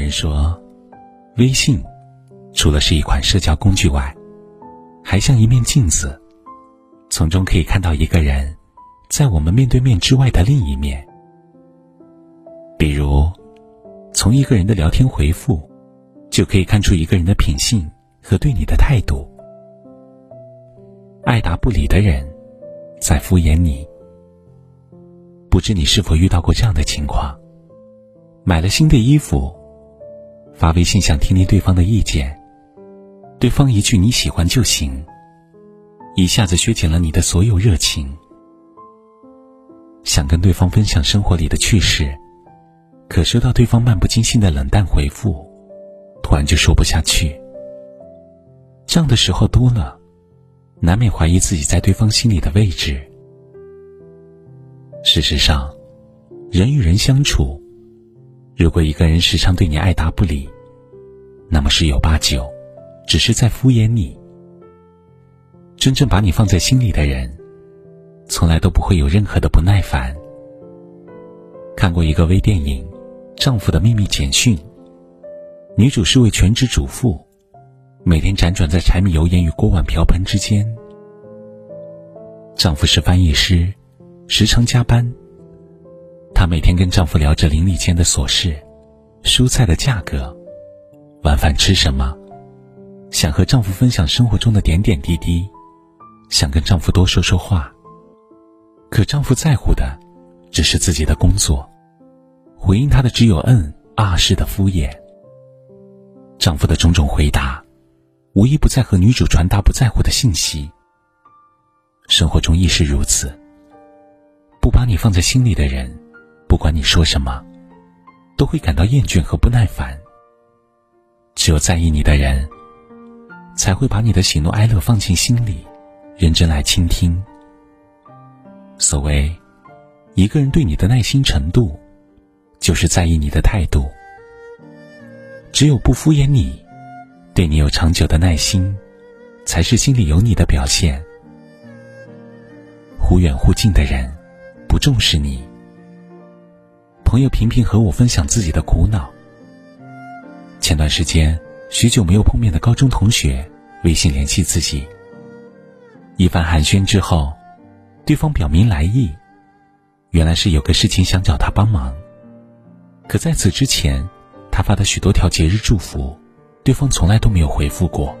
人说，微信除了是一款社交工具外，还像一面镜子，从中可以看到一个人在我们面对面之外的另一面。比如，从一个人的聊天回复，就可以看出一个人的品性和对你的态度。爱答不理的人，在敷衍你。不知你是否遇到过这样的情况？买了新的衣服，发微信想听听对方的意见，对方一句你喜欢就行，一下子削减了你的所有热情。想跟对方分享生活里的趣事，可收到对方漫不经心的冷淡回复，突然就说不下去。这样的时候多了，难免怀疑自己在对方心里的位置。事实上，人与人相处。如果一个人时常对你爱答不理，那么十有八九，只是在敷衍你。真正把你放在心里的人，从来都不会有任何的不耐烦。看过一个微电影《丈夫的秘密简讯》，女主是位全职主妇，每天辗转在柴米油盐与锅碗瓢盆之间。丈夫是翻译师，时常加班。她每天跟丈夫聊着邻里间的琐事，蔬菜的价格，晚饭吃什么，想和丈夫分享生活中的点点滴滴，想跟丈夫多说说话。可丈夫在乎的，只是自己的工作，回应她的只有嗯啊式的敷衍。丈夫的种种回答，无一不在和女主传达不在乎的信息。生活中亦是如此，不把你放在心里的人。不管你说什么，都会感到厌倦和不耐烦。只有在意你的人，才会把你的喜怒哀乐放进心里，认真来倾听。所谓，一个人对你的耐心程度，就是在意你的态度。只有不敷衍你，对你有长久的耐心，才是心里有你的表现。忽远忽近的人，不重视你。朋友频频和我分享自己的苦恼。前段时间，许久没有碰面的高中同学微信联系自己。一番寒暄之后，对方表明来意，原来是有个事情想找他帮忙。可在此之前，他发的许多条节日祝福，对方从来都没有回复过。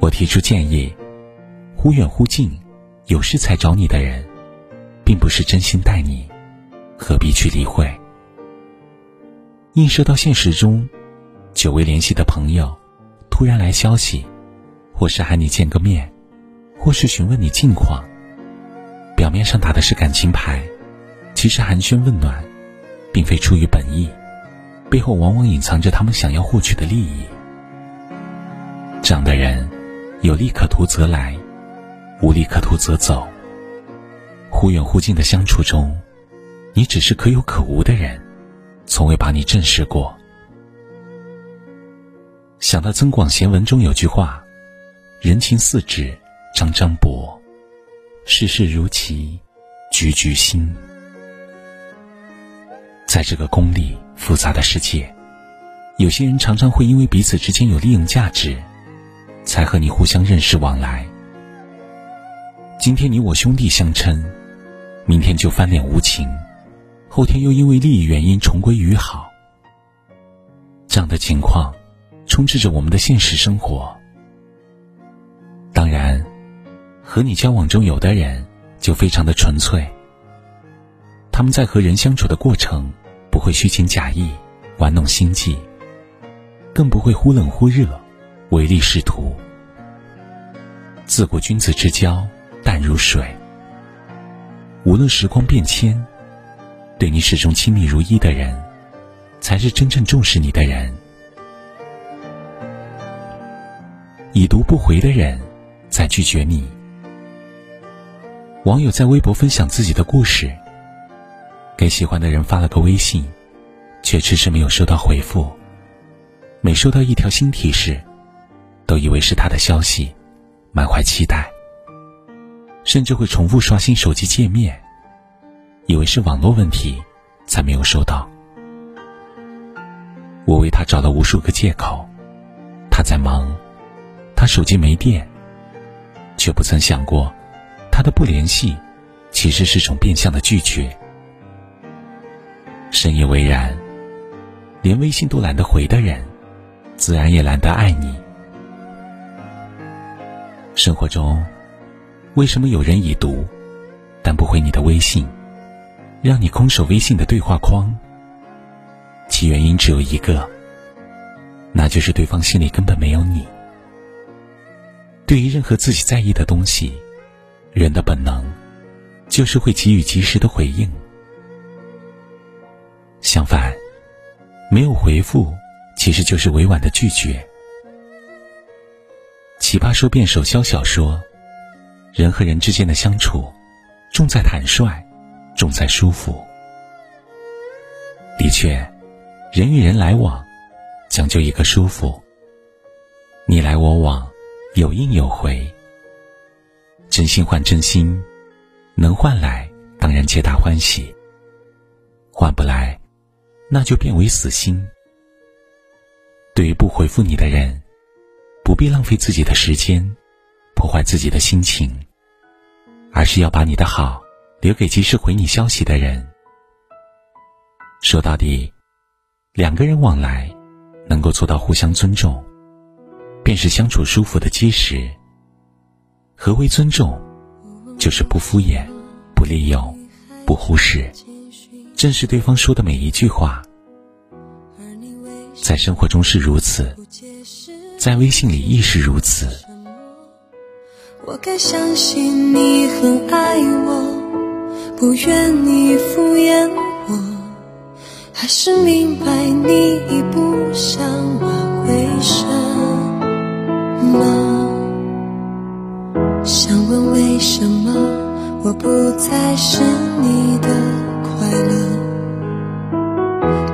我提出建议：忽远忽近，有事才找你的人，并不是真心待你。何必去理会？映射到现实中，久未联系的朋友突然来消息，或是喊你见个面，或是询问你近况。表面上打的是感情牌，其实寒暄问暖，并非出于本意，背后往往隐藏着他们想要获取的利益。这样的人，有利可图则来，无利可图则走。忽远忽近的相处中。你只是可有可无的人，从未把你正视过。想到《增广贤文》中有句话：“人情似纸张张薄，世事如棋局局新。”在这个功利复杂的世界，有些人常常会因为彼此之间有利用价值，才和你互相认识往来。今天你我兄弟相称，明天就翻脸无情。后天又因为利益原因重归于好，这样的情况充斥着我们的现实生活。当然，和你交往中有的人就非常的纯粹，他们在和人相处的过程不会虚情假意、玩弄心计，更不会忽冷忽热、唯利是图。自古君子之交淡如水，无论时光变迁。对你始终亲密如一的人，才是真正重视你的人。已读不回的人，在拒绝你。网友在微博分享自己的故事，给喜欢的人发了个微信，却迟迟没有收到回复。每收到一条新提示，都以为是他的消息，满怀期待，甚至会重复刷新手机界面。以为是网络问题，才没有收到。我为他找了无数个借口，他在忙，他手机没电，却不曾想过，他的不联系，其实是种变相的拒绝。深以为然，连微信都懒得回的人，自然也懒得爱你。生活中，为什么有人已读，但不回你的微信，让你空守微信的对话框？其原因只有一个，那就是对方心里根本没有你。对于任何自己在意的东西，人的本能就是会给予及时的回应。相反，没有回复其实就是委婉的拒绝。奇葩说辩手肖小说：“人和人之间的相处，重在坦率，重在舒服。”的确，人与人来往，讲究一个舒服。你来我往，有应有回。真心换真心，能换来当然皆大欢喜。换不来，那就变为死心。对于不回复你的人。不必浪费自己的时间，破坏自己的心情，而是要把你的好留给及时回你消息的人。说到底，两个人往来能够做到互相尊重，便是相处舒服的基石。何为尊重？就是不敷衍，不利用，不忽视，正视对方说的每一句话。在生活中是如此。在微信里亦是如此。我该相信你很爱我，不愿你敷衍我，还是明白你已不想挽回什么？想问为什么我不再是你的快乐？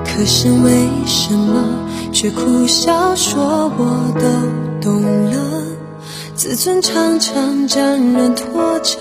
可是为什么？却苦笑说我都懂了，自尊常常将人拖着，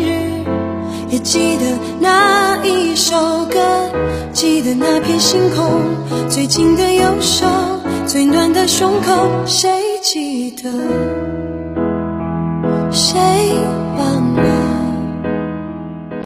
日，也记得那一首歌，记得那片星空，最紧的右手，最暖的胸口，谁记得？谁忘？